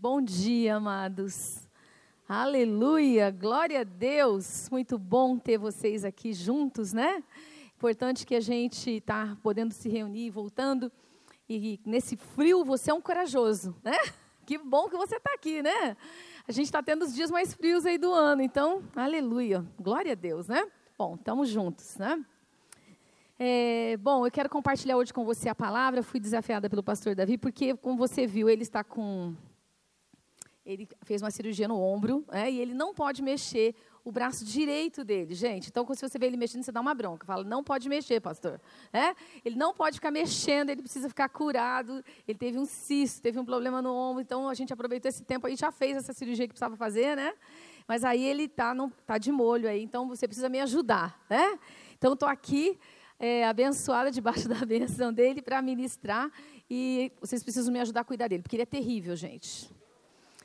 Bom dia, amados. Aleluia, glória a Deus. Muito bom ter vocês aqui juntos, né? Importante que a gente está podendo se reunir, voltando. E nesse frio você é um corajoso, né? Que bom que você está aqui, né? A gente está tendo os dias mais frios aí do ano, então, aleluia, glória a Deus, né? Bom, estamos juntos, né? É, bom, eu quero compartilhar hoje com você a palavra. Fui desafiada pelo pastor Davi, porque, como você viu, ele está com ele fez uma cirurgia no ombro, né, e ele não pode mexer o braço direito dele, gente. Então, se você vê ele mexendo, você dá uma bronca. Fala, não pode mexer, pastor. É? Ele não pode ficar mexendo, ele precisa ficar curado. Ele teve um cisto, teve um problema no ombro. Então, a gente aproveitou esse tempo e já fez essa cirurgia que precisava fazer, né? Mas aí ele está tá de molho aí, então você precisa me ajudar, né? Então, estou aqui é, abençoada debaixo da bênção dele para ministrar e vocês precisam me ajudar a cuidar dele, porque ele é terrível, gente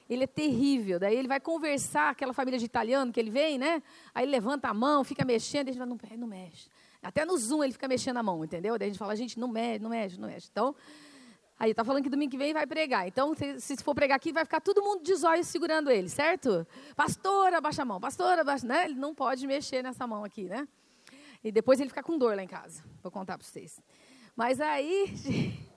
ele é terrível. Daí ele vai conversar, aquela família de italiano que ele vem, né? Aí ele levanta a mão, fica mexendo, a gente fala, não, não mexe. Até no Zoom ele fica mexendo a mão, entendeu? Daí a gente fala, gente, não mexe, não mexe, não mexe. Então, aí tá falando que domingo que vem vai pregar. Então, se, se for pregar aqui, vai ficar todo mundo de zóio segurando ele, certo? Pastora, abaixa a mão, pastora, abaixa, né? Ele não pode mexer nessa mão aqui, né? E depois ele fica com dor lá em casa. Vou contar para vocês. Mas aí,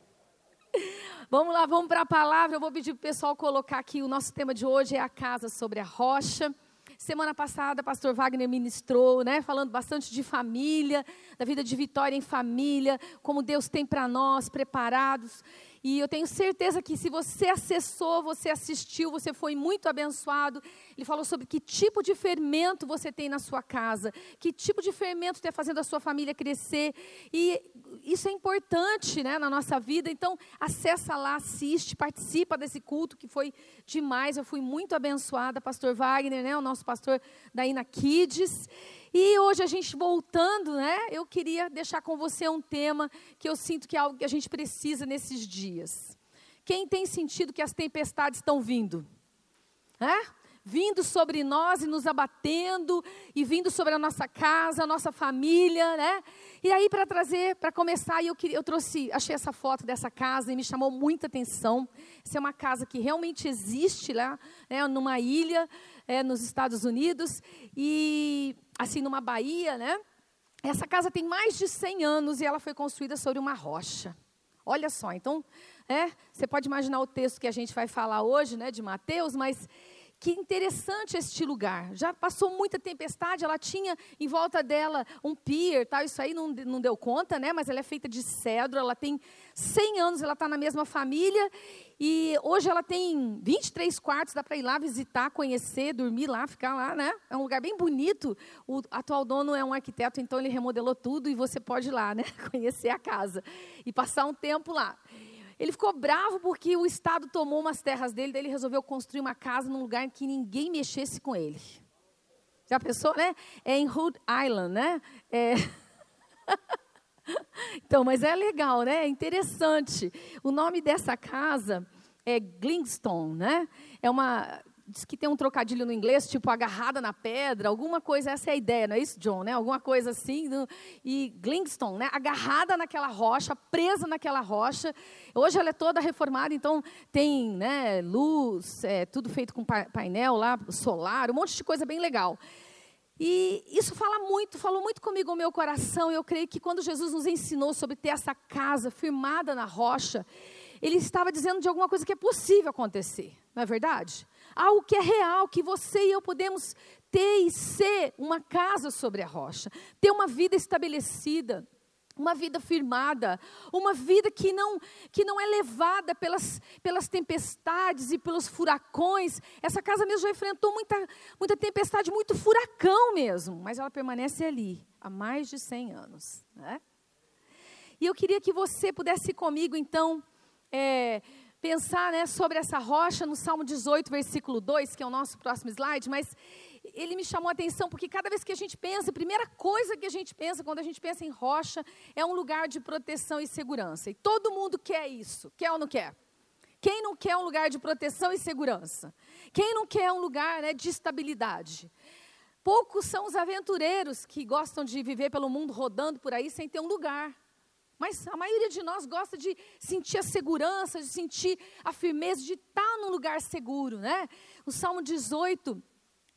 Vamos lá, vamos para a palavra. Eu vou pedir para o pessoal colocar aqui. O nosso tema de hoje é a casa sobre a rocha. Semana passada, pastor Wagner ministrou, né, falando bastante de família, da vida de vitória em família, como Deus tem para nós preparados. E eu tenho certeza que se você acessou, você assistiu, você foi muito abençoado. Ele falou sobre que tipo de fermento você tem na sua casa, que tipo de fermento está fazendo a sua família crescer. E isso é importante né, na nossa vida. Então, acessa lá, assiste, participa desse culto que foi demais. Eu fui muito abençoada, pastor Wagner, né, o nosso pastor da Ina Kids. E hoje a gente voltando, né? Eu queria deixar com você um tema que eu sinto que é algo que a gente precisa nesses dias. Quem tem sentido que as tempestades estão vindo? É? Vindo sobre nós e nos abatendo, e vindo sobre a nossa casa, a nossa família, né? E aí, para trazer, para começar, eu, queria, eu trouxe, achei essa foto dessa casa e me chamou muita atenção. Essa é uma casa que realmente existe lá, né, numa ilha, é, nos Estados Unidos. E assim, numa baía, né? Essa casa tem mais de 100 anos e ela foi construída sobre uma rocha. Olha só, então, é, você pode imaginar o texto que a gente vai falar hoje, né, de Mateus, mas que interessante este lugar. Já passou muita tempestade, ela tinha em volta dela um pier, tal, isso aí não, não deu conta, né? Mas ela é feita de cedro, ela tem 100 anos, ela está na mesma família e hoje ela tem 23 quartos, dá para ir lá visitar, conhecer, dormir lá, ficar lá, né? É um lugar bem bonito. O atual dono é um arquiteto, então ele remodelou tudo e você pode ir lá, né? Conhecer a casa e passar um tempo lá. Ele ficou bravo porque o Estado tomou umas terras dele, daí ele resolveu construir uma casa num lugar em que ninguém mexesse com ele. Já pensou, né? É em Rhode Island, né? É... Então, mas é legal, né? É interessante. O nome dessa casa é Glingstone, né? É uma diz que tem um trocadilho no inglês, tipo agarrada na pedra, alguma coisa, essa é a ideia, não é isso, John, né? Alguma coisa assim, e Glingstone, né? Agarrada naquela rocha, presa naquela rocha. Hoje ela é toda reformada, então tem, né, luz, é, tudo feito com painel lá, solar, um monte de coisa bem legal. E isso fala muito, falou muito comigo o meu coração. Eu creio que quando Jesus nos ensinou sobre ter essa casa firmada na rocha, ele estava dizendo de alguma coisa que é possível acontecer, não é verdade? Algo que é real, que você e eu podemos ter e ser uma casa sobre a rocha, ter uma vida estabelecida uma vida firmada, uma vida que não, que não é levada pelas, pelas tempestades e pelos furacões. Essa casa mesmo já enfrentou muita, muita tempestade, muito furacão mesmo, mas ela permanece ali há mais de 100 anos. Né? E eu queria que você pudesse ir comigo, então, é, pensar né, sobre essa rocha no Salmo 18, versículo 2, que é o nosso próximo slide, mas ele me chamou a atenção porque cada vez que a gente pensa, a primeira coisa que a gente pensa quando a gente pensa em rocha é um lugar de proteção e segurança. E todo mundo quer isso, quer ou não quer? Quem não quer um lugar de proteção e segurança? Quem não quer um lugar né, de estabilidade? Poucos são os aventureiros que gostam de viver pelo mundo rodando por aí sem ter um lugar. Mas a maioria de nós gosta de sentir a segurança, de sentir a firmeza, de estar num lugar seguro, né? O Salmo 18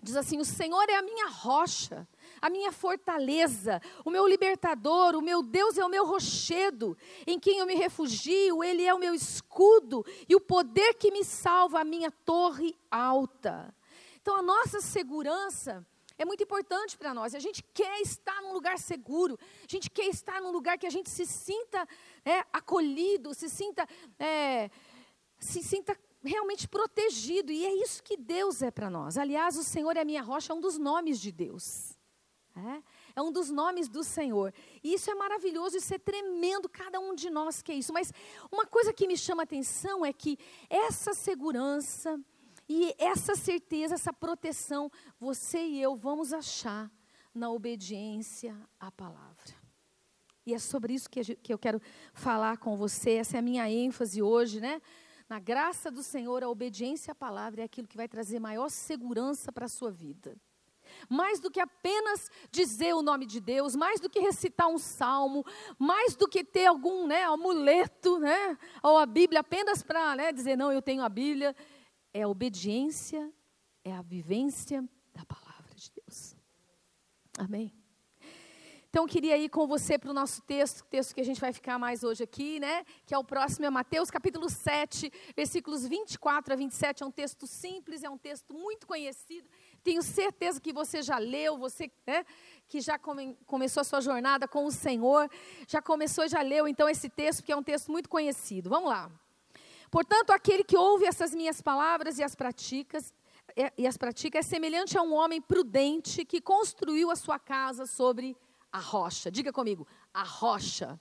diz assim: O Senhor é a minha rocha, a minha fortaleza, o meu libertador, o meu Deus é o meu rochedo, em quem eu me refugio, Ele é o meu escudo e o poder que me salva, a minha torre alta. Então a nossa segurança é muito importante para nós. A gente quer estar num lugar seguro, a gente quer estar num lugar que a gente se sinta é, acolhido, se sinta, é, se sinta realmente protegido. E é isso que Deus é para nós. Aliás, o Senhor é a minha rocha, é um dos nomes de Deus. É, é um dos nomes do Senhor. E isso é maravilhoso, isso é tremendo, cada um de nós que é isso. Mas uma coisa que me chama a atenção é que essa segurança, e essa certeza, essa proteção, você e eu vamos achar na obediência à palavra. E é sobre isso que eu quero falar com você, essa é a minha ênfase hoje, né? Na graça do Senhor, a obediência à palavra é aquilo que vai trazer maior segurança para a sua vida. Mais do que apenas dizer o nome de Deus, mais do que recitar um salmo, mais do que ter algum né, amuleto, né, ou a Bíblia apenas para né, dizer, não, eu tenho a Bíblia é a obediência, é a vivência da palavra de Deus. Amém? Então, eu queria ir com você para o nosso texto, texto que a gente vai ficar mais hoje aqui, né? Que é o próximo, é Mateus capítulo 7, versículos 24 a 27. É um texto simples, é um texto muito conhecido. Tenho certeza que você já leu, você né, que já come, começou a sua jornada com o Senhor, já começou e já leu então esse texto, que é um texto muito conhecido. Vamos lá. Portanto, aquele que ouve essas minhas palavras e as pratica, e as pratica é semelhante a um homem prudente que construiu a sua casa sobre a rocha. Diga comigo, a rocha.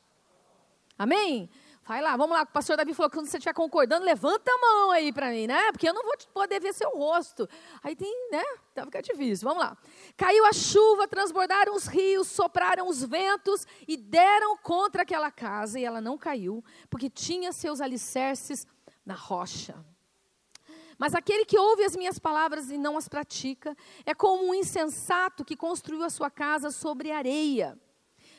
Amém? Vai lá, vamos lá. O pastor Davi falou que quando você estiver concordando, levanta a mão aí para mim, né? Porque eu não vou poder ver seu rosto. Aí tem, né? Então fica difícil. Vamos lá. Caiu a chuva, transbordaram os rios, sopraram os ventos e deram contra aquela casa. E ela não caiu, porque tinha seus alicerces na rocha. Mas aquele que ouve as minhas palavras e não as pratica é como um insensato que construiu a sua casa sobre areia.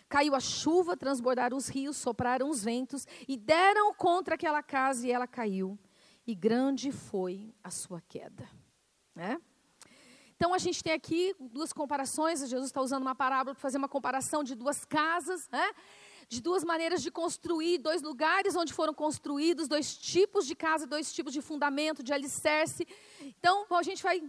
Caiu a chuva, transbordaram os rios, sopraram os ventos e deram contra aquela casa e ela caiu. E grande foi a sua queda. Né? Então a gente tem aqui duas comparações. Jesus está usando uma parábola para fazer uma comparação de duas casas. Né? De duas maneiras de construir, dois lugares onde foram construídos, dois tipos de casa, dois tipos de fundamento, de alicerce. Então, a gente vai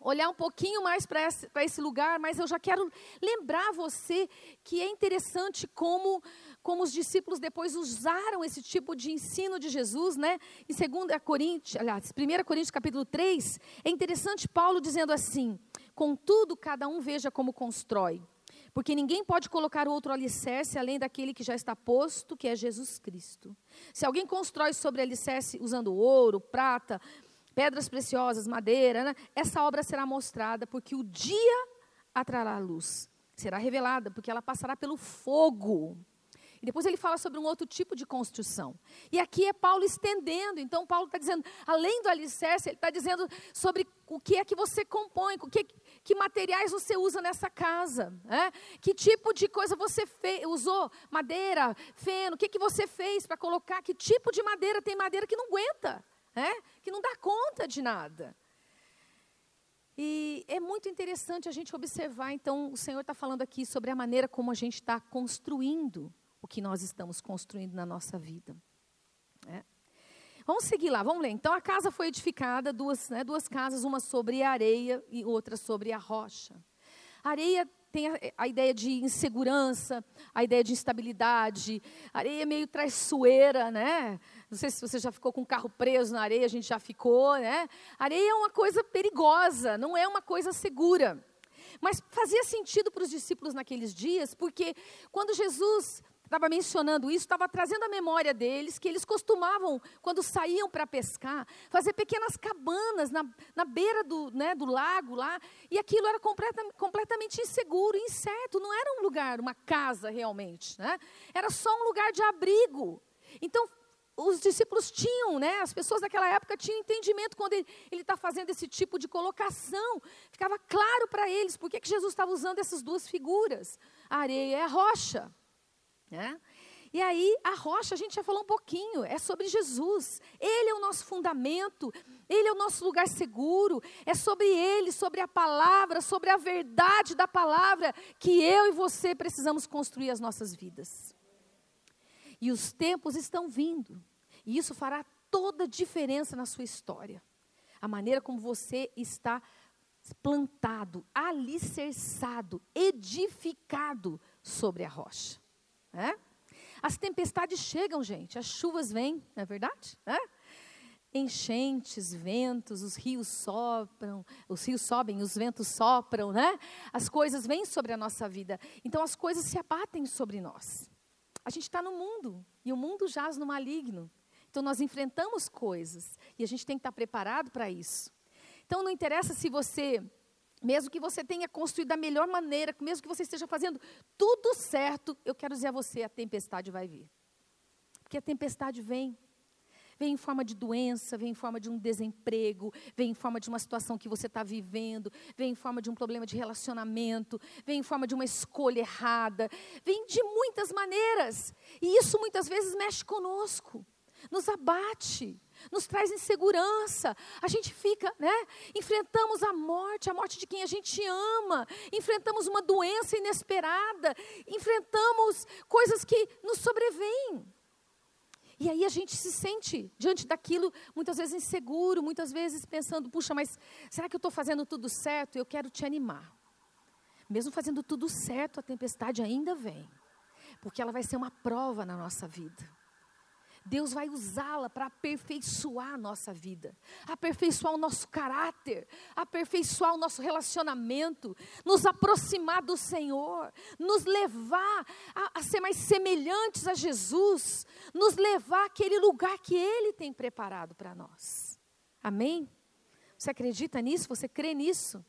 olhar um pouquinho mais para esse, esse, lugar, mas eu já quero lembrar você que é interessante como, como os discípulos depois usaram esse tipo de ensino de Jesus, né? Em 2 Coríntios, aliás, 1 Coríntios capítulo 3, é interessante Paulo dizendo assim: contudo, cada um veja como constrói porque ninguém pode colocar outro alicerce além daquele que já está posto, que é Jesus Cristo. Se alguém constrói sobre alicerce usando ouro, prata, pedras preciosas, madeira, né, essa obra será mostrada, porque o dia atrará a luz. Será revelada, porque ela passará pelo fogo. Depois ele fala sobre um outro tipo de construção. E aqui é Paulo estendendo. Então, Paulo está dizendo, além do alicerce, ele está dizendo sobre o que é que você compõe, o que, que materiais você usa nessa casa, né? que tipo de coisa você fez, usou, madeira, feno, o que, que você fez para colocar, que tipo de madeira, tem madeira que não aguenta, né? que não dá conta de nada. E é muito interessante a gente observar, então, o Senhor está falando aqui sobre a maneira como a gente está construindo o que nós estamos construindo na nossa vida. É. Vamos seguir lá, vamos ler. Então a casa foi edificada, duas, né, duas casas, uma sobre a areia e outra sobre a rocha. A areia tem a, a, ideia de insegurança, a ideia de instabilidade. A areia é meio traiçoeira, né? Não sei se você já ficou com o carro preso na areia, a gente já ficou, né? A areia é uma coisa perigosa, não é uma coisa segura. Mas fazia sentido para os discípulos naqueles dias, porque quando Jesus estava mencionando isso, estava trazendo a memória deles que eles costumavam, quando saíam para pescar, fazer pequenas cabanas na, na beira do, né, do lago lá, e aquilo era completa, completamente inseguro, incerto, não era um lugar, uma casa realmente, né? era só um lugar de abrigo. Então, os discípulos tinham, né, as pessoas daquela época tinham entendimento quando ele está fazendo esse tipo de colocação. Ficava claro para eles por que Jesus estava usando essas duas figuras, a areia e a rocha. Né? E aí, a rocha, a gente já falou um pouquinho, é sobre Jesus. Ele é o nosso fundamento, ele é o nosso lugar seguro, é sobre ele, sobre a palavra, sobre a verdade da palavra que eu e você precisamos construir as nossas vidas. E os tempos estão vindo, e isso fará toda a diferença na sua história. A maneira como você está plantado, alicerçado, edificado sobre a rocha. É? As tempestades chegam, gente, as chuvas vêm, não é verdade? É? Enchentes, ventos, os rios sopram, os rios sobem, os ventos sopram, né? As coisas vêm sobre a nossa vida. Então as coisas se abatem sobre nós. A gente está no mundo e o mundo jaz no maligno. Então nós enfrentamos coisas e a gente tem que estar preparado para isso. Então não interessa se você, mesmo que você tenha construído da melhor maneira, mesmo que você esteja fazendo tudo certo, eu quero dizer a você, a tempestade vai vir. Porque a tempestade vem. Vem em forma de doença, vem em forma de um desemprego, vem em forma de uma situação que você está vivendo, vem em forma de um problema de relacionamento, vem em forma de uma escolha errada, vem de muitas maneiras. E isso muitas vezes mexe conosco, nos abate nos traz insegurança. A gente fica, né? Enfrentamos a morte, a morte de quem a gente ama, enfrentamos uma doença inesperada, enfrentamos coisas que nos sobrevêm. E aí a gente se sente diante daquilo, muitas vezes inseguro, muitas vezes pensando, puxa, mas será que eu estou fazendo tudo certo? Eu quero te animar. Mesmo fazendo tudo certo, a tempestade ainda vem. Porque ela vai ser uma prova na nossa vida. Deus vai usá-la para aperfeiçoar a nossa vida, aperfeiçoar o nosso caráter, aperfeiçoar o nosso relacionamento, nos aproximar do Senhor, nos levar a, a ser mais semelhantes a Jesus, nos levar àquele lugar que Ele tem preparado para nós. Amém? Você acredita nisso? Você crê nisso?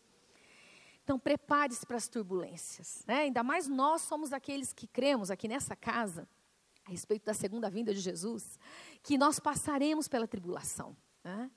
Então prepare-se para as turbulências. Né? Ainda mais nós somos aqueles que cremos aqui nessa casa a respeito da segunda vinda de Jesus, que nós passaremos pela tribulação. Né?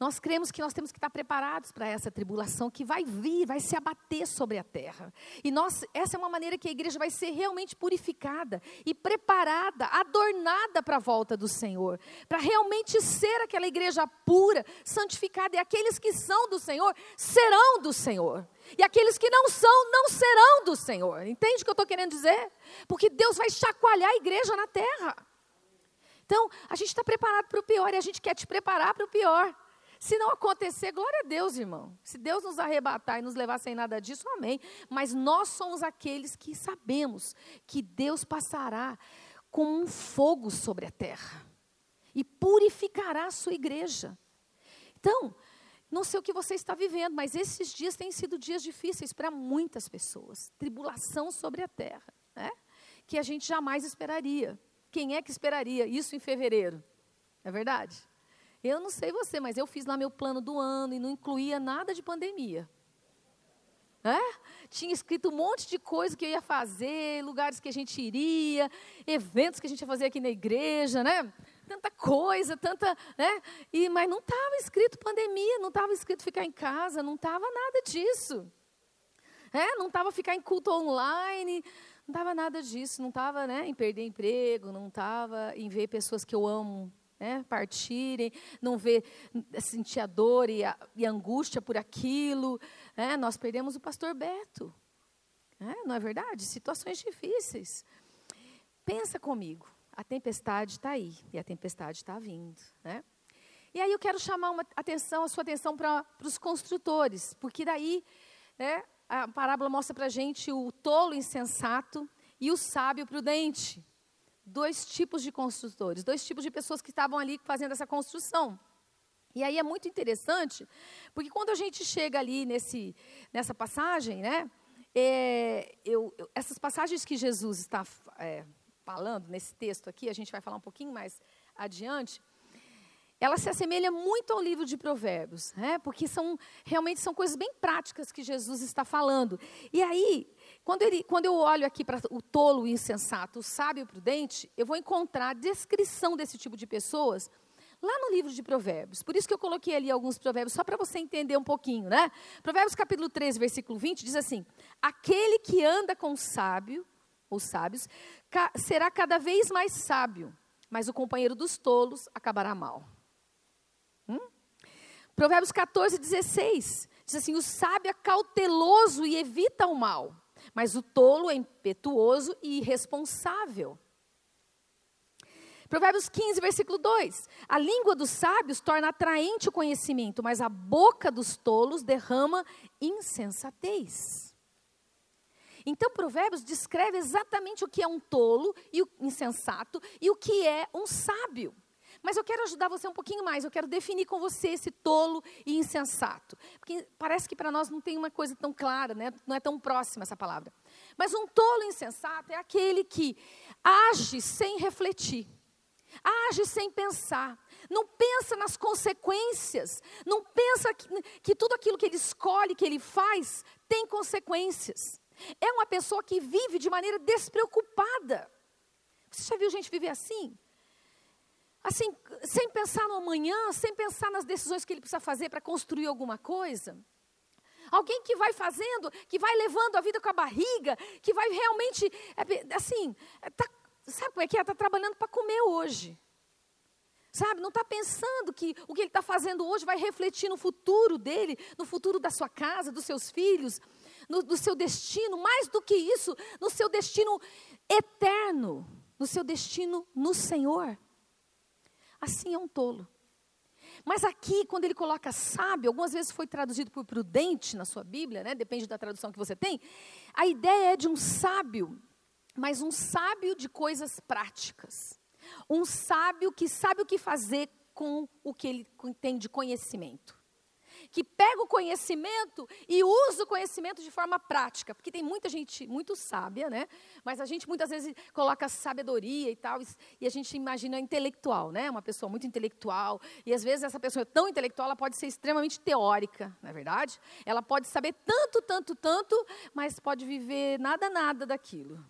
Nós cremos que nós temos que estar preparados para essa tribulação que vai vir, vai se abater sobre a terra. E nós, essa é uma maneira que a igreja vai ser realmente purificada e preparada, adornada para a volta do Senhor, para realmente ser aquela igreja pura, santificada. E aqueles que são do Senhor serão do Senhor. E aqueles que não são, não serão do Senhor. Entende o que eu estou querendo dizer? Porque Deus vai chacoalhar a igreja na terra. Então, a gente está preparado para o pior e a gente quer te preparar para o pior. Se não acontecer, glória a Deus, irmão. Se Deus nos arrebatar e nos levar sem nada disso, amém. Mas nós somos aqueles que sabemos que Deus passará com um fogo sobre a terra e purificará a sua igreja. Então, não sei o que você está vivendo, mas esses dias têm sido dias difíceis para muitas pessoas. Tribulação sobre a terra, né? que a gente jamais esperaria. Quem é que esperaria isso em fevereiro? É verdade? Eu não sei você, mas eu fiz lá meu plano do ano e não incluía nada de pandemia. É? Tinha escrito um monte de coisa que eu ia fazer, lugares que a gente iria, eventos que a gente ia fazer aqui na igreja, né? Tanta coisa, tanta, né? E, mas não estava escrito pandemia, não estava escrito ficar em casa, não estava nada disso. É? Não estava ficar em culto online, não estava nada disso, não estava né, em perder emprego, não estava em ver pessoas que eu amo né, partirem, não ver, sentir a dor e a, e angústia por aquilo. Né? Nós perdemos o pastor Beto. Né? Não é verdade? Situações difíceis. Pensa comigo, a tempestade está aí e a tempestade está vindo. Né? E aí eu quero chamar uma atenção, a sua atenção para os construtores, porque daí né, a parábola mostra para a gente o tolo insensato e o sábio prudente dois tipos de construtores, dois tipos de pessoas que estavam ali fazendo essa construção. E aí é muito interessante, porque quando a gente chega ali nesse, nessa passagem, né, é, eu, eu, essas passagens que Jesus está é, falando nesse texto aqui, a gente vai falar um pouquinho mais adiante, ela se assemelha muito ao livro de Provérbios, né? porque são realmente são coisas bem práticas que Jesus está falando. E aí, quando, ele, quando eu olho aqui para o tolo, o insensato, o sábio e prudente, eu vou encontrar a descrição desse tipo de pessoas lá no livro de Provérbios. Por isso que eu coloquei ali alguns provérbios, só para você entender um pouquinho, né? Provérbios capítulo 13, versículo 20, diz assim: Aquele que anda com o sábio, os sábios, será cada vez mais sábio, mas o companheiro dos tolos acabará mal. Provérbios 14, 16 diz assim: O sábio é cauteloso e evita o mal, mas o tolo é impetuoso e irresponsável. Provérbios 15, versículo 2: A língua dos sábios torna atraente o conhecimento, mas a boca dos tolos derrama insensatez. Então, Provérbios descreve exatamente o que é um tolo e o insensato e o que é um sábio. Mas eu quero ajudar você um pouquinho mais, eu quero definir com você esse tolo e insensato. Porque parece que para nós não tem uma coisa tão clara, né? não é tão próxima essa palavra. Mas um tolo insensato é aquele que age sem refletir, age sem pensar, não pensa nas consequências, não pensa que, que tudo aquilo que ele escolhe, que ele faz, tem consequências. É uma pessoa que vive de maneira despreocupada. Você já viu gente viver assim? Assim, sem pensar no amanhã, sem pensar nas decisões que ele precisa fazer para construir alguma coisa? Alguém que vai fazendo, que vai levando a vida com a barriga, que vai realmente, é, assim, é, tá, sabe como é que é? Está trabalhando para comer hoje. Sabe, não está pensando que o que ele está fazendo hoje vai refletir no futuro dele, no futuro da sua casa, dos seus filhos, no, no seu destino, mais do que isso, no seu destino eterno, no seu destino no Senhor. Assim é um tolo. Mas aqui, quando ele coloca sábio, algumas vezes foi traduzido por prudente na sua Bíblia, né? depende da tradução que você tem. A ideia é de um sábio, mas um sábio de coisas práticas. Um sábio que sabe o que fazer com o que ele tem de conhecimento que pega o conhecimento e usa o conhecimento de forma prática, porque tem muita gente muito sábia, né? Mas a gente muitas vezes coloca sabedoria e tal, e a gente imagina intelectual, né? Uma pessoa muito intelectual, e às vezes essa pessoa é tão intelectual, ela pode ser extremamente teórica, não é verdade? Ela pode saber tanto, tanto, tanto, mas pode viver nada, nada daquilo.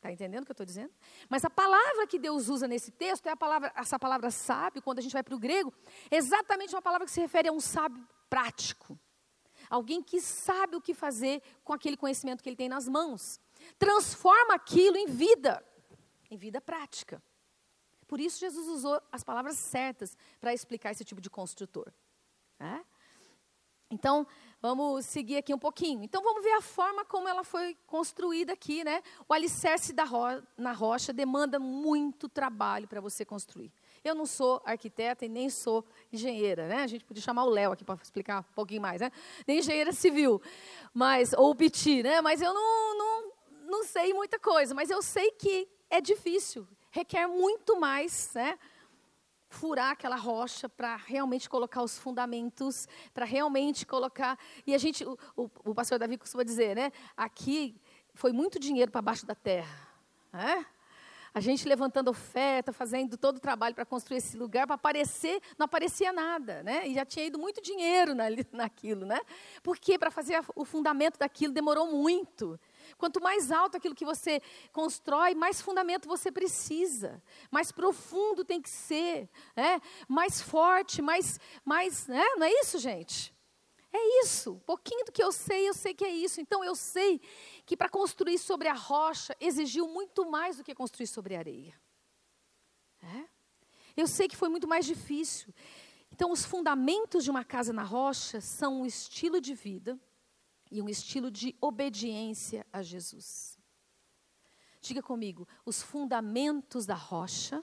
Está entendendo o que eu estou dizendo? Mas a palavra que Deus usa nesse texto é a palavra, essa palavra sábio, quando a gente vai para o grego, exatamente uma palavra que se refere a um sábio prático. Alguém que sabe o que fazer com aquele conhecimento que ele tem nas mãos. Transforma aquilo em vida, em vida prática. Por isso Jesus usou as palavras certas para explicar esse tipo de construtor. É? Então, vamos seguir aqui um pouquinho. Então, vamos ver a forma como ela foi construída aqui, né? O alicerce ro na rocha demanda muito trabalho para você construir. Eu não sou arquiteta e nem sou engenheira, né? A gente podia chamar o Léo aqui para explicar um pouquinho mais, né? Nem engenheira civil, mas ou Piti, né? Mas eu não, não, não sei muita coisa, mas eu sei que é difícil, requer muito mais, né? Furar aquela rocha para realmente colocar os fundamentos, para realmente colocar. E a gente, o, o, pastor Davi costuma dizer, né? Aqui foi muito dinheiro para baixo da terra. Né? A gente levantando oferta, fazendo todo o trabalho para construir esse lugar, para aparecer, não aparecia nada, né? E já tinha ido muito dinheiro na, naquilo, né? Porque para fazer o fundamento daquilo demorou muito. Quanto mais alto aquilo que você constrói, mais fundamento você precisa, mais profundo tem que ser, né? mais forte, mais, mais, né? não é isso, gente? É isso, pouquinho do que eu sei, eu sei que é isso. Então eu sei que para construir sobre a rocha exigiu muito mais do que construir sobre a areia. É? Eu sei que foi muito mais difícil. Então, os fundamentos de uma casa na rocha são um estilo de vida e um estilo de obediência a Jesus. Diga comigo, os fundamentos da rocha,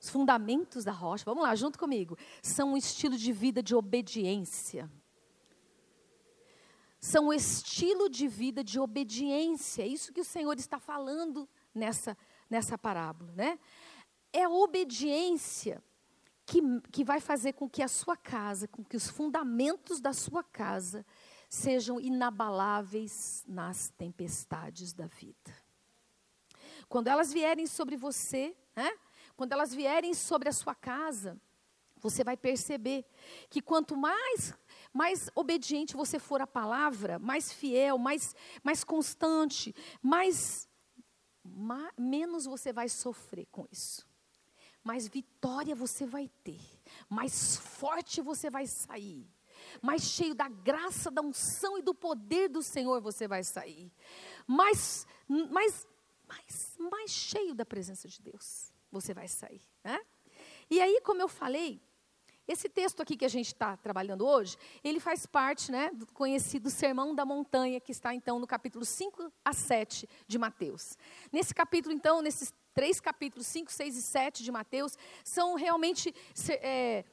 os fundamentos da rocha, vamos lá, junto comigo, são um estilo de vida de obediência são o estilo de vida de obediência. É isso que o Senhor está falando nessa, nessa parábola. Né? É a obediência que, que vai fazer com que a sua casa, com que os fundamentos da sua casa sejam inabaláveis nas tempestades da vida. Quando elas vierem sobre você, né? quando elas vierem sobre a sua casa, você vai perceber que quanto mais mais obediente você for à palavra, mais fiel, mais, mais constante, mais, menos você vai sofrer com isso. Mais vitória você vai ter, mais forte você vai sair, mais cheio da graça, da unção e do poder do Senhor você vai sair, mais, mais mais, mais cheio da presença de Deus você vai sair. Né? E aí, como eu falei, esse texto aqui que a gente está trabalhando hoje, ele faz parte né, do conhecido Sermão da Montanha, que está então no capítulo 5 a 7 de Mateus. Nesse capítulo, então, nesses três capítulos, 5, 6 e 7 de Mateus, são realmente é,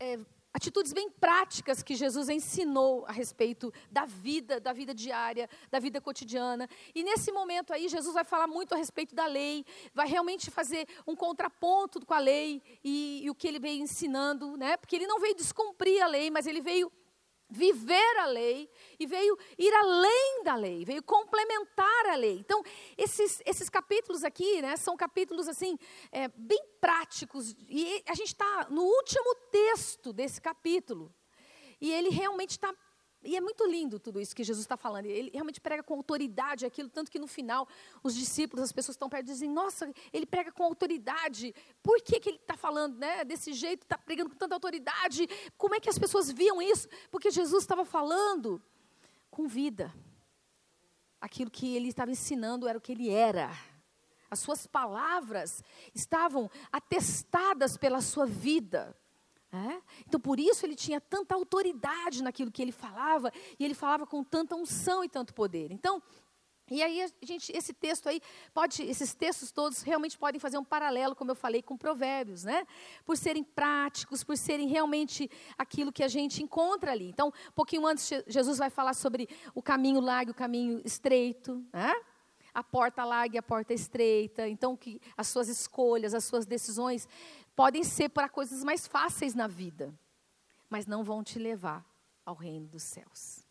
é, atitudes bem práticas que Jesus ensinou a respeito da vida, da vida diária, da vida cotidiana. E nesse momento aí, Jesus vai falar muito a respeito da lei, vai realmente fazer um contraponto com a lei e, e o que ele veio ensinando, né? Porque ele não veio descumprir a lei, mas ele veio viver a lei e veio ir além da lei, veio complementar a lei. Então, esses, esses capítulos aqui, né, são capítulos assim, é, bem práticos, e a gente está no último texto desse capítulo, e ele realmente está e é muito lindo tudo isso que Jesus está falando. Ele realmente prega com autoridade aquilo, tanto que no final os discípulos, as pessoas estão perto, dizem: Nossa, ele prega com autoridade. Por que, que ele está falando né, desse jeito, está pregando com tanta autoridade? Como é que as pessoas viam isso? Porque Jesus estava falando com vida. Aquilo que ele estava ensinando era o que ele era. As suas palavras estavam atestadas pela sua vida. É? Então, por isso ele tinha tanta autoridade naquilo que ele falava, e ele falava com tanta unção e tanto poder. Então, e aí, a gente, esse texto aí, pode, esses textos todos realmente podem fazer um paralelo, como eu falei, com provérbios, né? Por serem práticos, por serem realmente aquilo que a gente encontra ali. Então, um pouquinho antes, Jesus vai falar sobre o caminho largo e o caminho estreito, né? A porta larga e a porta estreita. Então, que as suas escolhas, as suas decisões podem ser para coisas mais fáceis na vida, mas não vão te levar ao reino dos céus.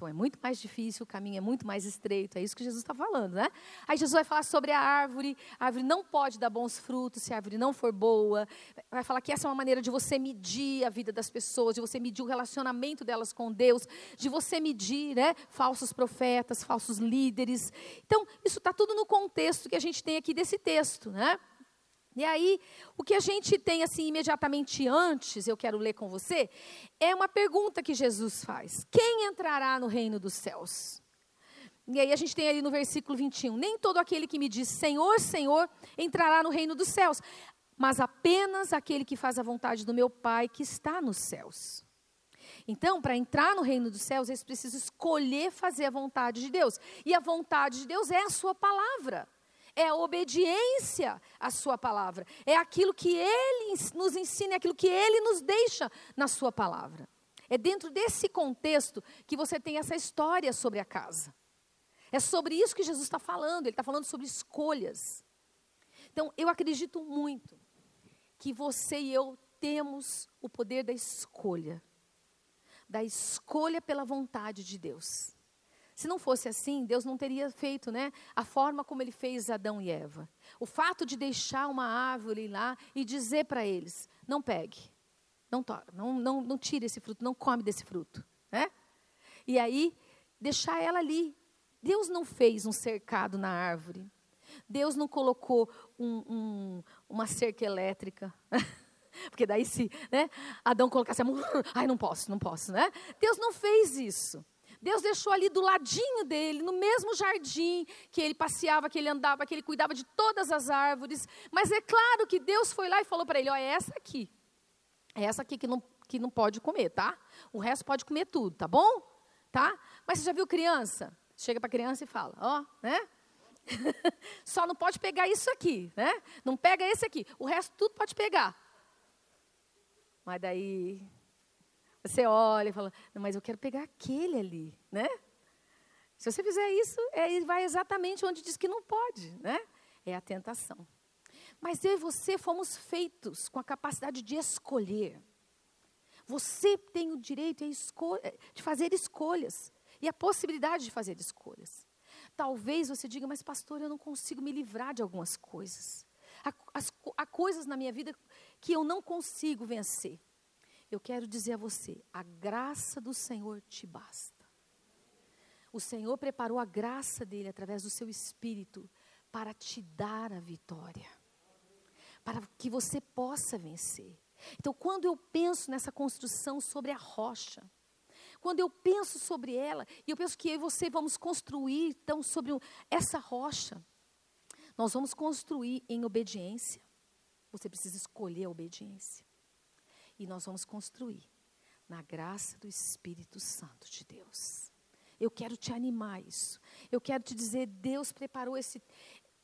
Então é muito mais difícil, o caminho é muito mais estreito, é isso que Jesus está falando, né? Aí Jesus vai falar sobre a árvore, a árvore não pode dar bons frutos se a árvore não for boa. Vai falar que essa é uma maneira de você medir a vida das pessoas, de você medir o relacionamento delas com Deus, de você medir, né? Falsos profetas, falsos líderes. Então, isso está tudo no contexto que a gente tem aqui desse texto, né? E aí, o que a gente tem assim imediatamente antes, eu quero ler com você, é uma pergunta que Jesus faz: Quem entrará no reino dos céus? E aí a gente tem ali no versículo 21, nem todo aquele que me diz Senhor, Senhor, entrará no reino dos céus, mas apenas aquele que faz a vontade do meu Pai que está nos céus. Então, para entrar no reino dos céus, eles precisam escolher fazer a vontade de Deus. E a vontade de Deus é a sua palavra é a obediência à Sua palavra, é aquilo que Ele nos ensina, é aquilo que Ele nos deixa na Sua palavra. É dentro desse contexto que você tem essa história sobre a casa. É sobre isso que Jesus está falando, Ele está falando sobre escolhas. Então, eu acredito muito que você e eu temos o poder da escolha da escolha pela vontade de Deus. Se não fosse assim, Deus não teria feito né, a forma como ele fez Adão e Eva. O fato de deixar uma árvore lá e dizer para eles: não pegue, não, não, não, não tire esse fruto, não come desse fruto. Né? E aí, deixar ela ali. Deus não fez um cercado na árvore. Deus não colocou um, um, uma cerca elétrica. Porque daí se né, Adão colocasse a mão, ai, não posso, não posso, né? Deus não fez isso. Deus deixou ali do ladinho dele, no mesmo jardim que ele passeava, que ele andava, que ele cuidava de todas as árvores. Mas é claro que Deus foi lá e falou para ele: ó, é essa aqui. É essa aqui que não, que não pode comer, tá? O resto pode comer tudo, tá bom? Tá? Mas você já viu criança? Chega para criança e fala: ó, né? Só não pode pegar isso aqui, né? Não pega esse aqui. O resto tudo pode pegar. Mas daí você olha e fala, mas eu quero pegar aquele ali, né? Se você fizer isso, é, vai exatamente onde diz que não pode, né? É a tentação. Mas eu e você fomos feitos com a capacidade de escolher. Você tem o direito de fazer escolhas e a possibilidade de fazer escolhas. Talvez você diga, mas pastor, eu não consigo me livrar de algumas coisas. Há, as, há coisas na minha vida que eu não consigo vencer eu quero dizer a você: a graça do Senhor te basta. O Senhor preparou a graça dele através do seu espírito para te dar a vitória, para que você possa vencer. Então, quando eu penso nessa construção sobre a rocha, quando eu penso sobre ela, e eu penso que eu e você vamos construir então sobre essa rocha, Nós vamos construir em obediência. Você precisa escolher a obediência. E nós vamos construir na graça do Espírito Santo de Deus. Eu quero te animar isso. Eu quero te dizer, Deus preparou esse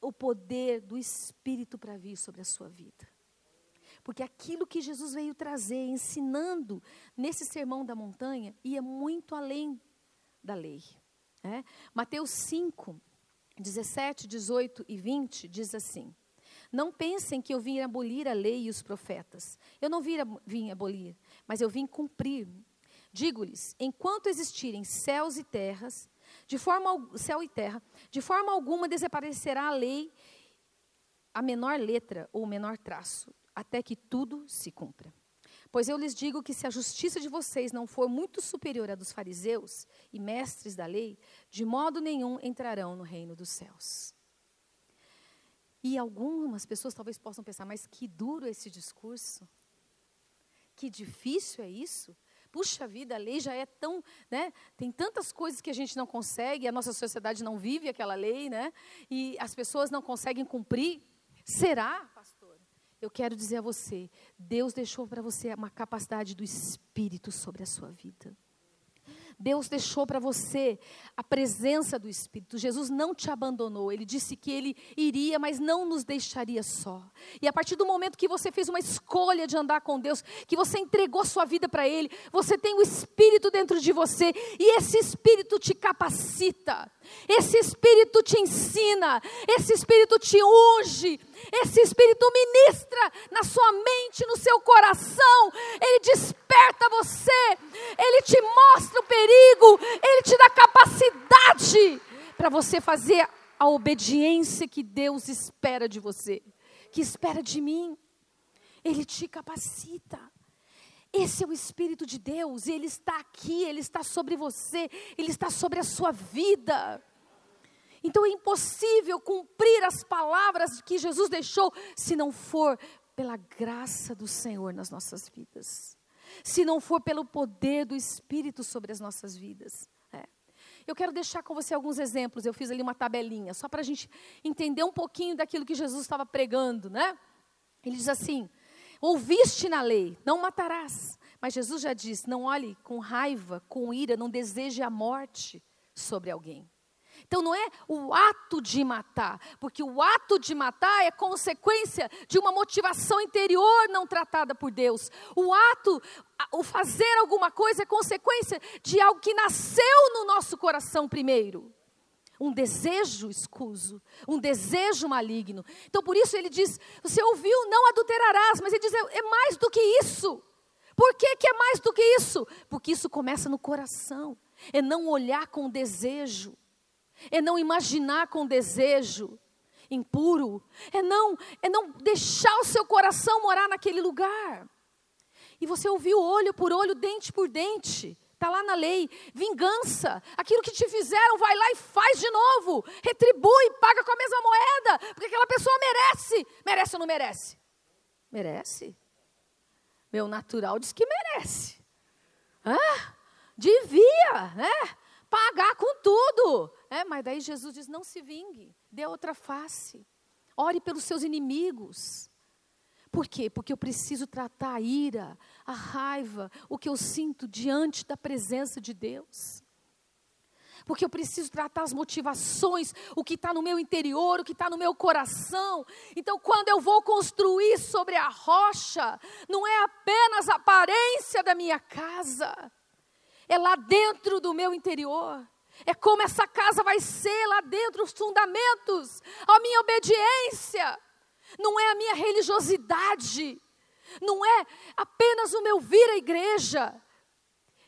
o poder do Espírito para vir sobre a sua vida. Porque aquilo que Jesus veio trazer, ensinando nesse sermão da montanha, ia muito além da lei. Né? Mateus 5, 17, 18 e 20 diz assim: Não pensem que eu vim abolir a lei e os profetas. Eu não vim, abolir, mas eu vim cumprir. Digo-lhes: enquanto existirem céus e terras, de forma céu e terra, de forma alguma desaparecerá a lei, a menor letra ou o menor traço, até que tudo se cumpra. Pois eu lhes digo que se a justiça de vocês não for muito superior à dos fariseus e mestres da lei, de modo nenhum entrarão no reino dos céus. E algumas pessoas talvez possam pensar, mas que duro esse discurso. Que difícil é isso. Puxa vida, a lei já é tão, né? Tem tantas coisas que a gente não consegue, a nossa sociedade não vive aquela lei, né? E as pessoas não conseguem cumprir. Será? Eu quero dizer a você, Deus deixou para você uma capacidade do Espírito sobre a sua vida. Deus deixou para você a presença do Espírito. Jesus não te abandonou. Ele disse que ele iria, mas não nos deixaria só. E a partir do momento que você fez uma escolha de andar com Deus, que você entregou sua vida para Ele, você tem o Espírito dentro de você e esse Espírito te capacita. Esse Espírito te ensina, esse Espírito te unge, esse Espírito ministra na sua mente, no seu coração, ele desperta você, ele te mostra o perigo, ele te dá capacidade para você fazer a obediência que Deus espera de você, que espera de mim. Ele te capacita. Esse é o Espírito de Deus, Ele está aqui, Ele está sobre você, Ele está sobre a sua vida. Então é impossível cumprir as palavras que Jesus deixou se não for pela graça do Senhor nas nossas vidas, se não for pelo poder do Espírito sobre as nossas vidas. É. Eu quero deixar com você alguns exemplos. Eu fiz ali uma tabelinha, só para a gente entender um pouquinho daquilo que Jesus estava pregando, né? Ele diz assim: Ouviste na lei, não matarás. Mas Jesus já disse: não olhe com raiva, com ira, não deseje a morte sobre alguém. Então não é o ato de matar, porque o ato de matar é consequência de uma motivação interior não tratada por Deus. O ato, o fazer alguma coisa é consequência de algo que nasceu no nosso coração primeiro. Um desejo escuso, um desejo maligno. Então por isso ele diz: você ouviu, não adulterarás, mas ele diz: é, é mais do que isso. Por que, que é mais do que isso? Porque isso começa no coração. É não olhar com desejo é não imaginar com desejo impuro, é não, é não deixar o seu coração morar naquele lugar. E você ouviu olho por olho, dente por dente. Está lá na lei. Vingança. Aquilo que te fizeram, vai lá e faz de novo. Retribui, paga com a mesma moeda. Porque aquela pessoa merece. Merece ou não merece? Merece. Meu natural diz que merece. Ah, devia, né? Pagar com tudo. É, mas daí Jesus diz: não se vingue, dê outra face. Ore pelos seus inimigos. Por quê? Porque eu preciso tratar a ira, a raiva, o que eu sinto diante da presença de Deus. Porque eu preciso tratar as motivações, o que está no meu interior, o que está no meu coração. Então, quando eu vou construir sobre a rocha, não é apenas a aparência da minha casa, é lá dentro do meu interior. É como essa casa vai ser lá dentro, os fundamentos, a minha obediência, não é a minha religiosidade, não é apenas o meu vir à igreja,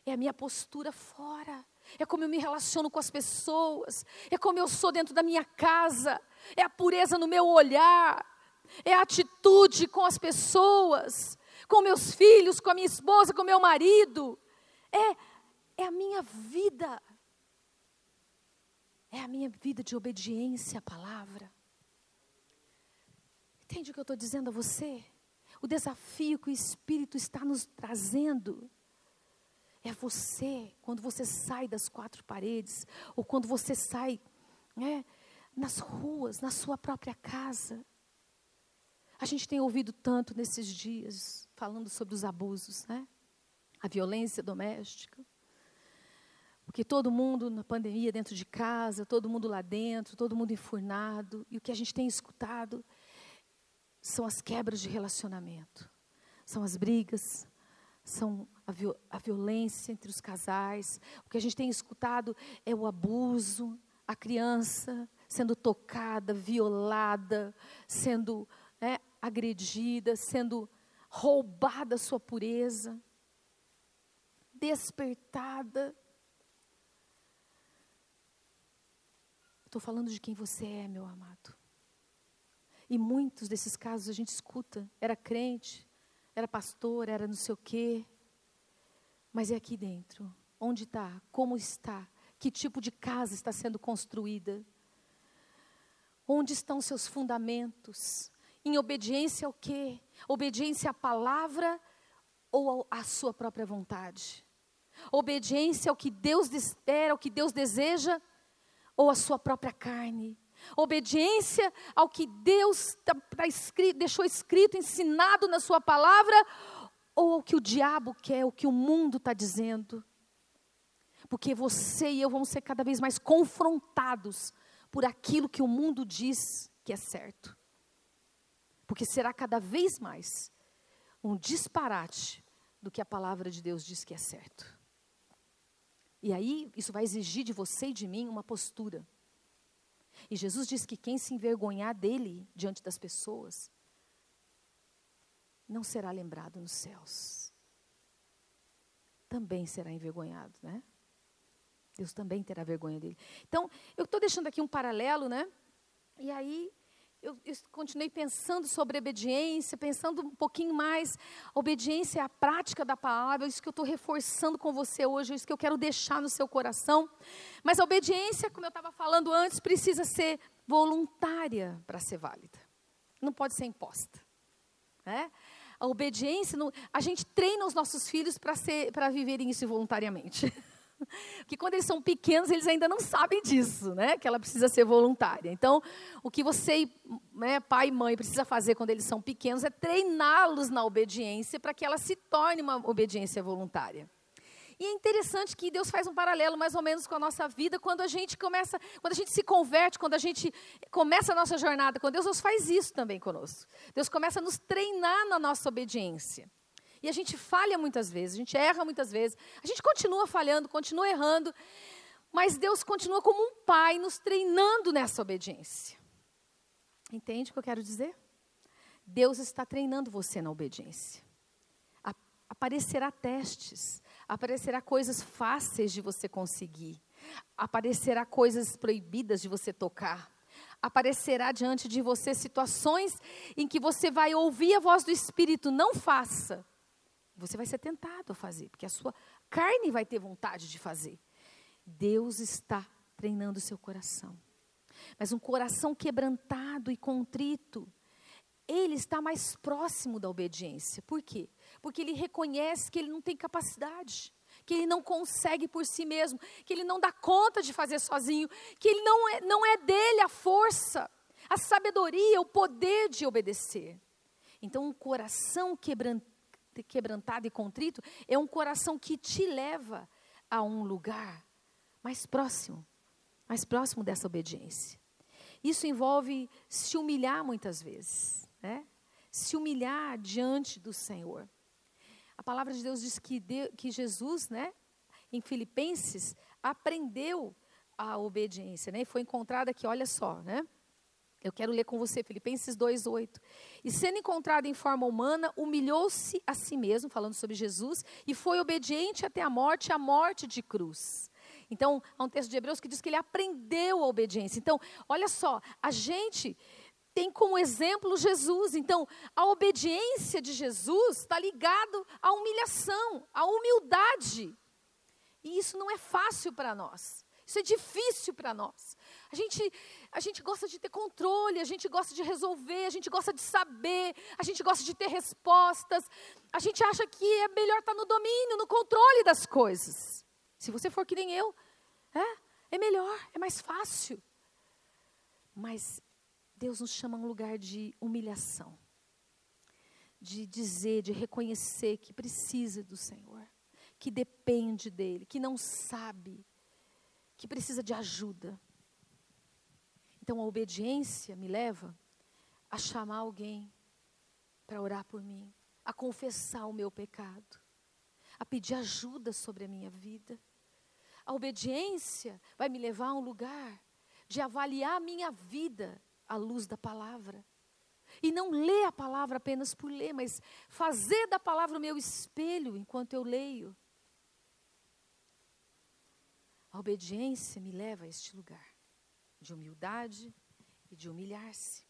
é a minha postura fora, é como eu me relaciono com as pessoas, é como eu sou dentro da minha casa, é a pureza no meu olhar, é a atitude com as pessoas, com meus filhos, com a minha esposa, com meu marido, é, é a minha vida. É a minha vida de obediência à palavra. Entende o que eu estou dizendo a você? O desafio que o Espírito está nos trazendo é você, quando você sai das quatro paredes, ou quando você sai né, nas ruas, na sua própria casa. A gente tem ouvido tanto nesses dias falando sobre os abusos, né? A violência doméstica. Porque todo mundo na pandemia dentro de casa, todo mundo lá dentro, todo mundo enfurnado. E o que a gente tem escutado são as quebras de relacionamento, são as brigas, são a, viol a violência entre os casais. O que a gente tem escutado é o abuso, a criança sendo tocada, violada, sendo né, agredida, sendo roubada a sua pureza, despertada. Estou falando de quem você é, meu amado. E muitos desses casos a gente escuta. Era crente, era pastor, era não sei o quê. Mas é aqui dentro. Onde está? Como está? Que tipo de casa está sendo construída? Onde estão seus fundamentos? Em obediência ao quê? Obediência à palavra ou à sua própria vontade? Obediência ao que Deus espera, ao que Deus deseja, ou à sua própria carne? Obediência ao que Deus tá, tá escrito, deixou escrito, ensinado na sua palavra, ou ao que o diabo quer, o que o mundo está dizendo? Porque você e eu vamos ser cada vez mais confrontados por aquilo que o mundo diz que é certo. Porque será cada vez mais um disparate do que a palavra de Deus diz que é certo. E aí, isso vai exigir de você e de mim uma postura. E Jesus diz que quem se envergonhar dele diante das pessoas, não será lembrado nos céus. Também será envergonhado, né? Deus também terá vergonha dele. Então, eu estou deixando aqui um paralelo, né? E aí, eu, eu, continuei pensando sobre obediência, pensando um pouquinho mais. Obediência é a prática da palavra, é isso que eu estou reforçando com você hoje, é isso que eu quero deixar no seu coração. Mas a obediência, como eu estava falando antes, precisa ser voluntária para ser válida. Não pode ser imposta. Né? A obediência, a gente treina os nossos filhos para viverem isso voluntariamente. Porque quando eles são pequenos, eles ainda não sabem disso, né? Que ela precisa ser voluntária. Então, o que você, né, pai e mãe, precisa fazer quando eles são pequenos é treiná-los na obediência para que ela se torne uma obediência voluntária. E é interessante que Deus faz um paralelo mais ou menos com a nossa vida quando a gente começa, quando a gente se converte, quando a gente começa a nossa jornada com Deus, Deus faz isso também conosco. Deus começa a nos treinar na nossa obediência. E a gente falha muitas vezes, a gente erra muitas vezes, a gente continua falhando, continua errando, mas Deus continua como um pai nos treinando nessa obediência. Entende o que eu quero dizer? Deus está treinando você na obediência. Aparecerá testes, aparecerá coisas fáceis de você conseguir, aparecerá coisas proibidas de você tocar, aparecerá diante de você situações em que você vai ouvir a voz do Espírito, não faça, você vai ser tentado a fazer, porque a sua carne vai ter vontade de fazer. Deus está treinando o seu coração. Mas um coração quebrantado e contrito, ele está mais próximo da obediência. Por quê? Porque ele reconhece que ele não tem capacidade, que ele não consegue por si mesmo, que ele não dá conta de fazer sozinho, que ele não é, não é dele a força, a sabedoria, o poder de obedecer. Então, um coração quebrantado, quebrantado e contrito é um coração que te leva a um lugar mais próximo, mais próximo dessa obediência. Isso envolve se humilhar muitas vezes, né? Se humilhar diante do Senhor. A palavra de Deus diz que, de, que Jesus, né, em Filipenses, aprendeu a obediência, né? E foi encontrada aqui, olha só, né? Eu quero ler com você Filipenses 2:8. E sendo encontrado em forma humana, humilhou-se a si mesmo, falando sobre Jesus, e foi obediente até a morte, a morte de cruz. Então, há um texto de Hebreus que diz que ele aprendeu a obediência. Então, olha só, a gente tem como exemplo Jesus. Então, a obediência de Jesus está ligado à humilhação, à humildade. E isso não é fácil para nós. Isso é difícil para nós. A gente, a gente gosta de ter controle, a gente gosta de resolver, a gente gosta de saber, a gente gosta de ter respostas. A gente acha que é melhor estar no domínio, no controle das coisas. Se você for que nem eu, é, é melhor, é mais fácil. Mas Deus nos chama a um lugar de humilhação, de dizer, de reconhecer que precisa do Senhor, que depende dEle, que não sabe, que precisa de ajuda. Então a obediência me leva a chamar alguém para orar por mim, a confessar o meu pecado, a pedir ajuda sobre a minha vida. A obediência vai me levar a um lugar de avaliar a minha vida à luz da palavra. E não ler a palavra apenas por ler, mas fazer da palavra o meu espelho enquanto eu leio. A obediência me leva a este lugar de humildade e de humilhar-se.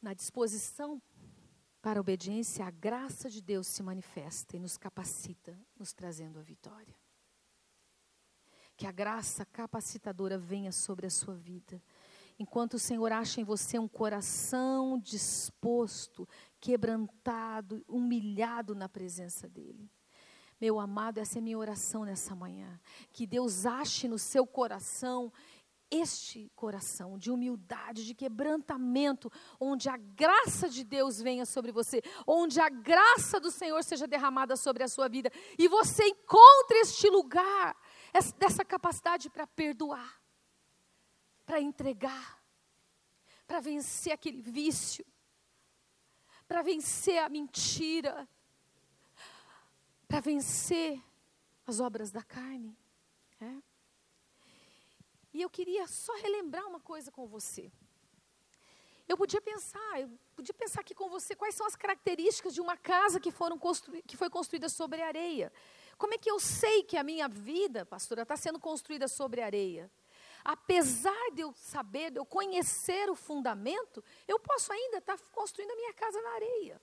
Na disposição para a obediência, a graça de Deus se manifesta e nos capacita, nos trazendo a vitória. Que a graça capacitadora venha sobre a sua vida. Enquanto o Senhor acha em você um coração disposto, quebrantado, humilhado na presença dEle. Meu amado, essa é minha oração nessa manhã. Que Deus ache no seu coração este coração de humildade, de quebrantamento, onde a graça de Deus venha sobre você, onde a graça do Senhor seja derramada sobre a sua vida e você encontre este lugar dessa capacidade para perdoar, para entregar, para vencer aquele vício, para vencer a mentira, para vencer as obras da carne. É? E eu queria só relembrar uma coisa com você. Eu podia pensar, eu podia pensar aqui com você quais são as características de uma casa que, foram constru que foi construída sobre areia. Como é que eu sei que a minha vida, pastora, está sendo construída sobre areia? Apesar de eu saber, de eu conhecer o fundamento, eu posso ainda estar tá construindo a minha casa na areia.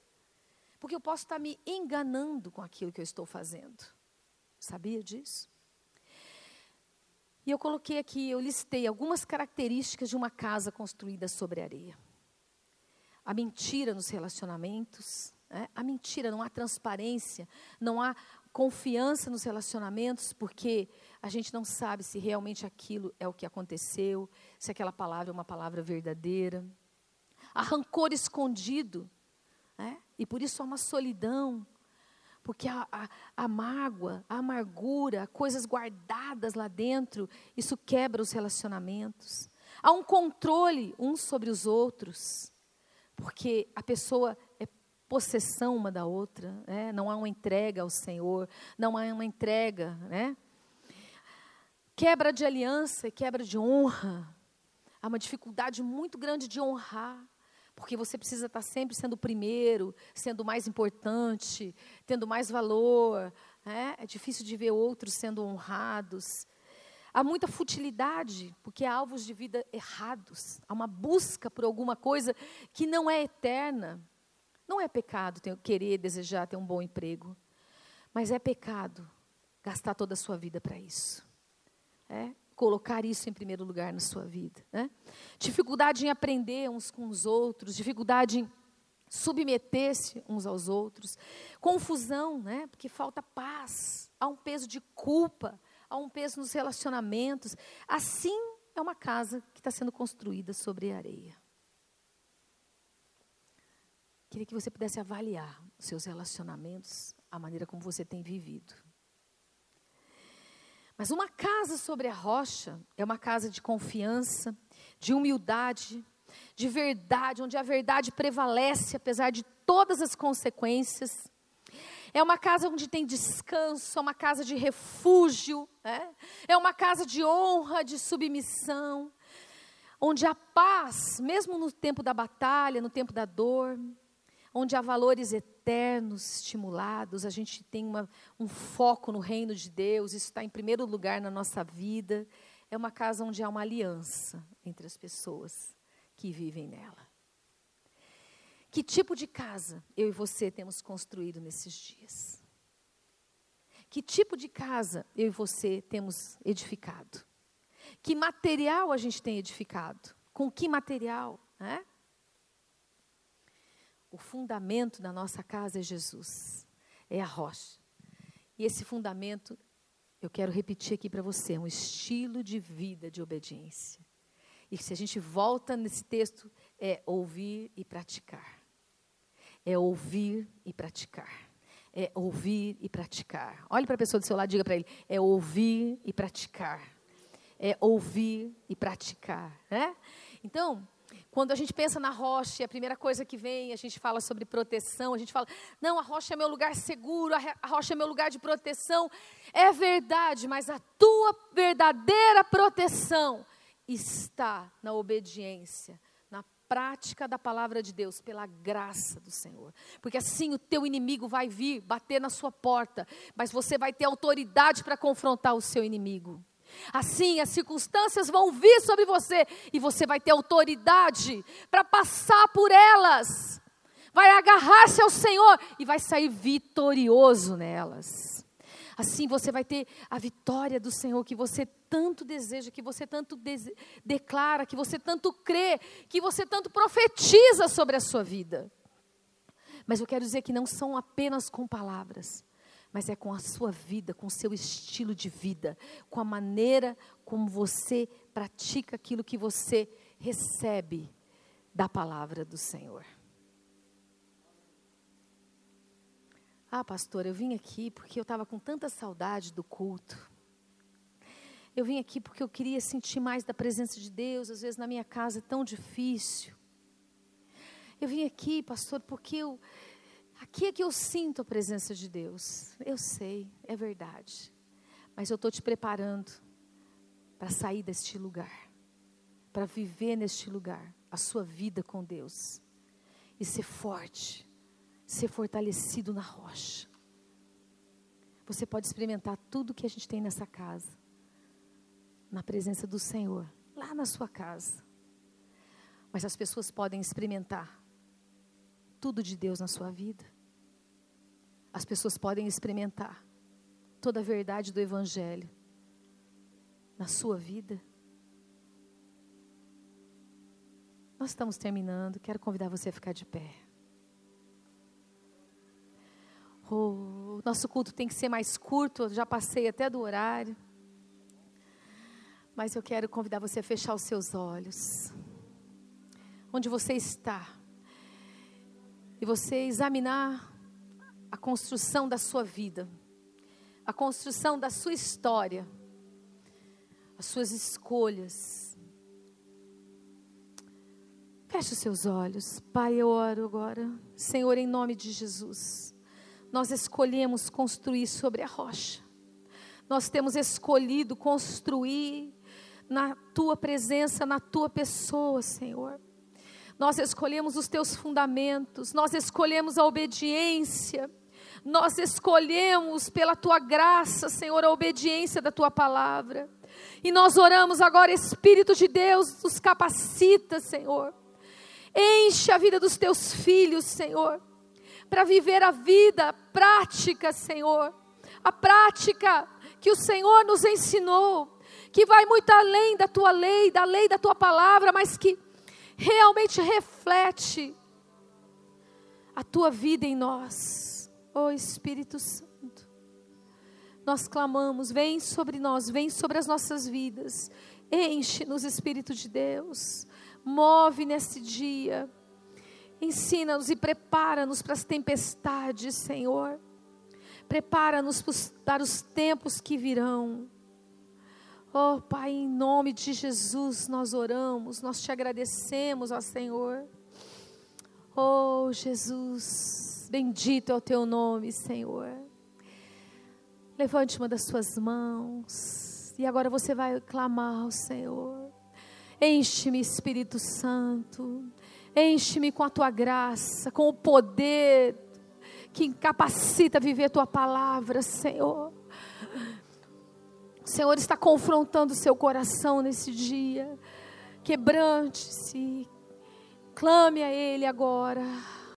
Porque eu posso estar tá me enganando com aquilo que eu estou fazendo. Sabia disso? E eu coloquei aqui, eu listei algumas características de uma casa construída sobre areia. A mentira nos relacionamentos, né? a mentira, não há transparência, não há confiança nos relacionamentos, porque a gente não sabe se realmente aquilo é o que aconteceu, se aquela palavra é uma palavra verdadeira. Há rancor escondido, né? e por isso há uma solidão, porque a, a, a mágoa, a amargura, coisas guardadas lá dentro, isso quebra os relacionamentos. Há um controle uns sobre os outros, porque a pessoa é possessão uma da outra, né? não há uma entrega ao Senhor, não há uma entrega, né? Quebra de aliança, quebra de honra. Há uma dificuldade muito grande de honrar, porque você precisa estar sempre sendo o primeiro, sendo mais importante, tendo mais valor. Né? É difícil de ver outros sendo honrados. Há muita futilidade, porque há alvos de vida errados. Há uma busca por alguma coisa que não é eterna. Não é pecado ter, querer, desejar ter um bom emprego, mas é pecado gastar toda a sua vida para isso. É? Colocar isso em primeiro lugar na sua vida. Né? Dificuldade em aprender uns com os outros, dificuldade em submeter-se uns aos outros, confusão, né? porque falta paz, há um peso de culpa, há um peso nos relacionamentos. Assim é uma casa que está sendo construída sobre areia. Queria que você pudesse avaliar os seus relacionamentos, a maneira como você tem vivido. Mas uma casa sobre a rocha é uma casa de confiança, de humildade, de verdade, onde a verdade prevalece apesar de todas as consequências. É uma casa onde tem descanso, é uma casa de refúgio, é, é uma casa de honra, de submissão, onde a paz, mesmo no tempo da batalha, no tempo da dor, onde há valores eternos estimulados, a gente tem uma, um foco no reino de Deus, isso está em primeiro lugar na nossa vida. É uma casa onde há uma aliança entre as pessoas que vivem nela. Que tipo de casa eu e você temos construído nesses dias? Que tipo de casa eu e você temos edificado? Que material a gente tem edificado? Com que material? Né? O fundamento da nossa casa é Jesus, é a rocha. E esse fundamento, eu quero repetir aqui para você, é um estilo de vida de obediência. E se a gente volta nesse texto, é ouvir e praticar. É ouvir e praticar. É ouvir e praticar. Olhe para a pessoa do seu lado diga para ele: é ouvir e praticar. É ouvir e praticar. Né? Então, quando a gente pensa na rocha, a primeira coisa que vem, a gente fala sobre proteção, a gente fala, não, a rocha é meu lugar seguro, a rocha é meu lugar de proteção. É verdade, mas a tua verdadeira proteção está na obediência, na prática da palavra de Deus, pela graça do Senhor. Porque assim o teu inimigo vai vir bater na sua porta, mas você vai ter autoridade para confrontar o seu inimigo. Assim, as circunstâncias vão vir sobre você e você vai ter autoridade para passar por elas. Vai agarrar-se ao Senhor e vai sair vitorioso nelas. Assim você vai ter a vitória do Senhor que você tanto deseja, que você tanto declara, que você tanto crê, que você tanto profetiza sobre a sua vida. Mas eu quero dizer que não são apenas com palavras, mas é com a sua vida, com o seu estilo de vida, com a maneira como você pratica aquilo que você recebe da palavra do Senhor. Ah, pastor, eu vim aqui porque eu estava com tanta saudade do culto. Eu vim aqui porque eu queria sentir mais da presença de Deus, às vezes na minha casa é tão difícil. Eu vim aqui, pastor, porque eu, aqui é que eu sinto a presença de Deus. Eu sei, é verdade. Mas eu estou te preparando para sair deste lugar, para viver neste lugar a sua vida com Deus e ser forte ser fortalecido na rocha. Você pode experimentar tudo que a gente tem nessa casa, na presença do Senhor, lá na sua casa. Mas as pessoas podem experimentar tudo de Deus na sua vida. As pessoas podem experimentar toda a verdade do Evangelho na sua vida. Nós estamos terminando, quero convidar você a ficar de pé. Oh, nosso culto tem que ser mais curto, eu já passei até do horário. Mas eu quero convidar você a fechar os seus olhos. Onde você está. E você examinar a construção da sua vida, a construção da sua história, as suas escolhas. Feche os seus olhos. Pai, eu oro agora. Senhor, em nome de Jesus nós escolhemos construir sobre a rocha. Nós temos escolhido construir na tua presença, na tua pessoa, Senhor. Nós escolhemos os teus fundamentos, nós escolhemos a obediência, nós escolhemos pela tua graça, Senhor, a obediência da tua palavra. E nós oramos agora, Espírito de Deus, nos capacita, Senhor. Enche a vida dos teus filhos, Senhor para viver a vida prática, Senhor. A prática que o Senhor nos ensinou, que vai muito além da tua lei, da lei da tua palavra, mas que realmente reflete a tua vida em nós. Oh Espírito Santo, nós clamamos, vem sobre nós, vem sobre as nossas vidas. Enche-nos, Espírito de Deus. Move nesse dia Ensina-nos e prepara-nos para as tempestades, Senhor. Prepara-nos para os tempos que virão. Oh, Pai, em nome de Jesus nós oramos, nós te agradecemos, ó Senhor. Oh, Jesus, bendito é o teu nome, Senhor. Levante uma das suas mãos e agora você vai clamar ao Senhor. Enche-me, Espírito Santo. Enche-me com a tua graça, com o poder que capacita a viver a tua palavra, Senhor. O Senhor está confrontando o seu coração nesse dia. Quebrante-se. Clame a Ele agora.